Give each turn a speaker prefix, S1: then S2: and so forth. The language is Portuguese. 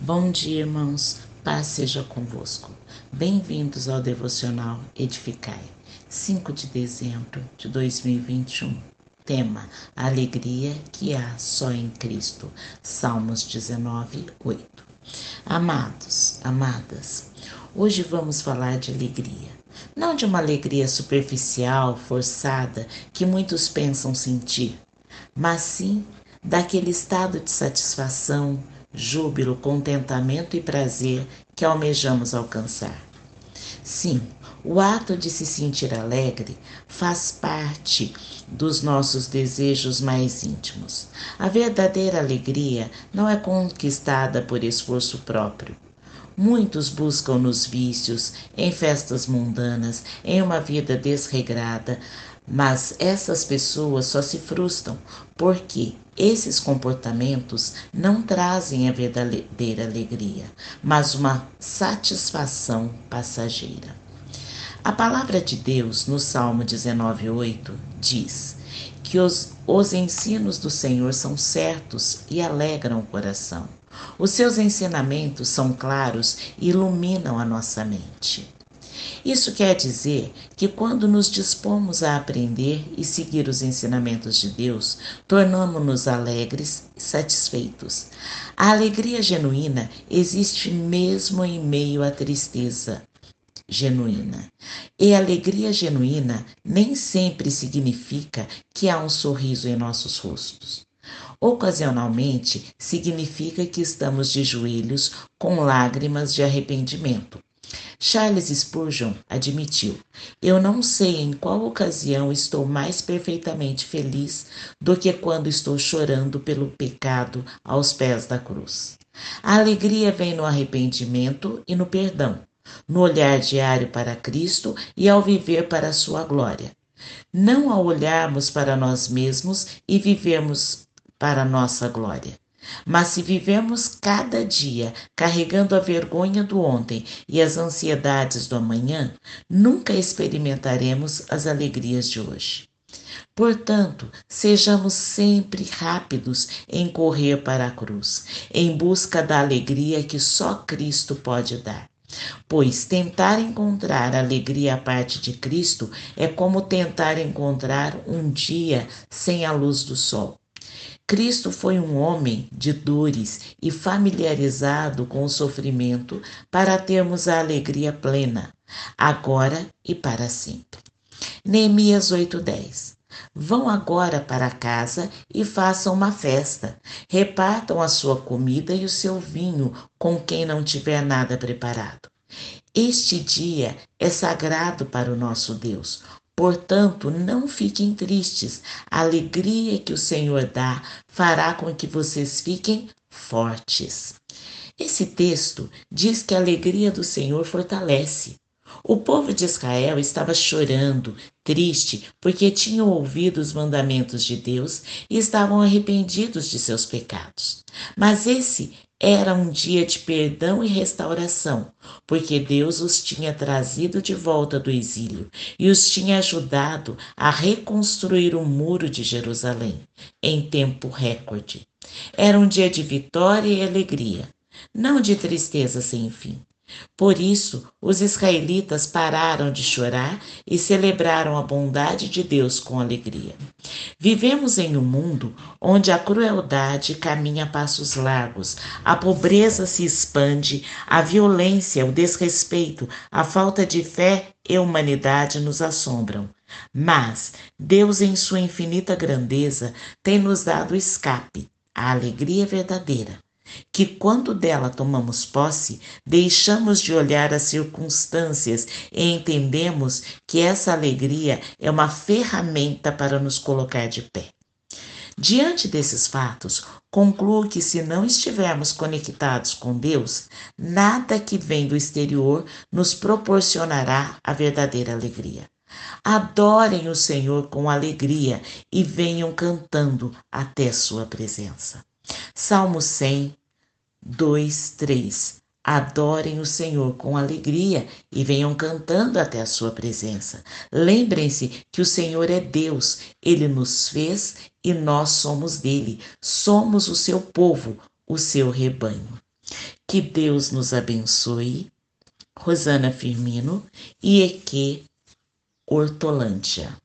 S1: Bom dia, irmãos. Paz seja convosco. Bem-vindos ao devocional Edificai, 5 de dezembro de 2021. Tema: alegria que há só em Cristo. Salmos 19, 8. Amados, amadas, hoje vamos falar de alegria. Não de uma alegria superficial, forçada, que muitos pensam sentir, mas sim daquele estado de satisfação, júbilo, contentamento e prazer que almejamos alcançar. Sim, o ato de se sentir alegre faz parte dos nossos desejos mais íntimos. A verdadeira alegria não é conquistada por esforço próprio. Muitos buscam nos vícios, em festas mundanas, em uma vida desregrada, mas essas pessoas só se frustram porque esses comportamentos não trazem a verdadeira alegria, mas uma satisfação passageira. A palavra de Deus no Salmo 19:8 diz que os, os ensinos do Senhor são certos e alegram o coração. Os seus ensinamentos são claros e iluminam a nossa mente. Isso quer dizer que quando nos dispomos a aprender e seguir os ensinamentos de Deus, tornamos-nos alegres e satisfeitos. A alegria genuína existe mesmo em meio à tristeza genuína. E alegria genuína nem sempre significa que há um sorriso em nossos rostos. Ocasionalmente significa que estamos de joelhos com lágrimas de arrependimento Charles Spurgeon admitiu: Eu não sei em qual ocasião estou mais perfeitamente feliz do que quando estou chorando pelo pecado aos pés da cruz. A alegria vem no arrependimento e no perdão, no olhar diário para Cristo e ao viver para a sua glória. Não ao olharmos para nós mesmos e vivermos para a nossa glória. Mas se vivemos cada dia carregando a vergonha do ontem e as ansiedades do amanhã, nunca experimentaremos as alegrias de hoje. Portanto, sejamos sempre rápidos em correr para a cruz, em busca da alegria que só Cristo pode dar. Pois tentar encontrar alegria à parte de Cristo é como tentar encontrar um dia sem a luz do sol. Cristo foi um homem de dores e familiarizado com o sofrimento para termos a alegria plena, agora e para sempre. Neemias 8:10 Vão agora para casa e façam uma festa. Repartam a sua comida e o seu vinho com quem não tiver nada preparado. Este dia é sagrado para o nosso Deus. Portanto, não fiquem tristes. A alegria que o Senhor dá fará com que vocês fiquem fortes. Esse texto diz que a alegria do Senhor fortalece. O povo de Israel estava chorando, triste, porque tinham ouvido os mandamentos de Deus e estavam arrependidos de seus pecados. Mas esse era um dia de perdão e restauração, porque Deus os tinha trazido de volta do exílio e os tinha ajudado a reconstruir o muro de Jerusalém em tempo recorde. Era um dia de vitória e alegria, não de tristeza sem fim. Por isso, os israelitas pararam de chorar e celebraram a bondade de Deus com alegria. Vivemos em um mundo onde a crueldade caminha a passos largos, a pobreza se expande, a violência, o desrespeito, a falta de fé e humanidade nos assombram. Mas Deus, em sua infinita grandeza, tem nos dado escape, a alegria verdadeira que quando dela tomamos posse, deixamos de olhar as circunstâncias e entendemos que essa alegria é uma ferramenta para nos colocar de pé. Diante desses fatos, concluo que se não estivermos conectados com Deus, nada que vem do exterior nos proporcionará a verdadeira alegria. Adorem o Senhor com alegria e venham cantando até sua presença. Salmo 100, 2, 3. Adorem o Senhor com alegria e venham cantando até a sua presença. Lembrem-se que o Senhor é Deus, ele nos fez e nós somos dele. Somos o seu povo, o seu rebanho. Que Deus nos abençoe. Rosana Firmino e Eque Hortolândia.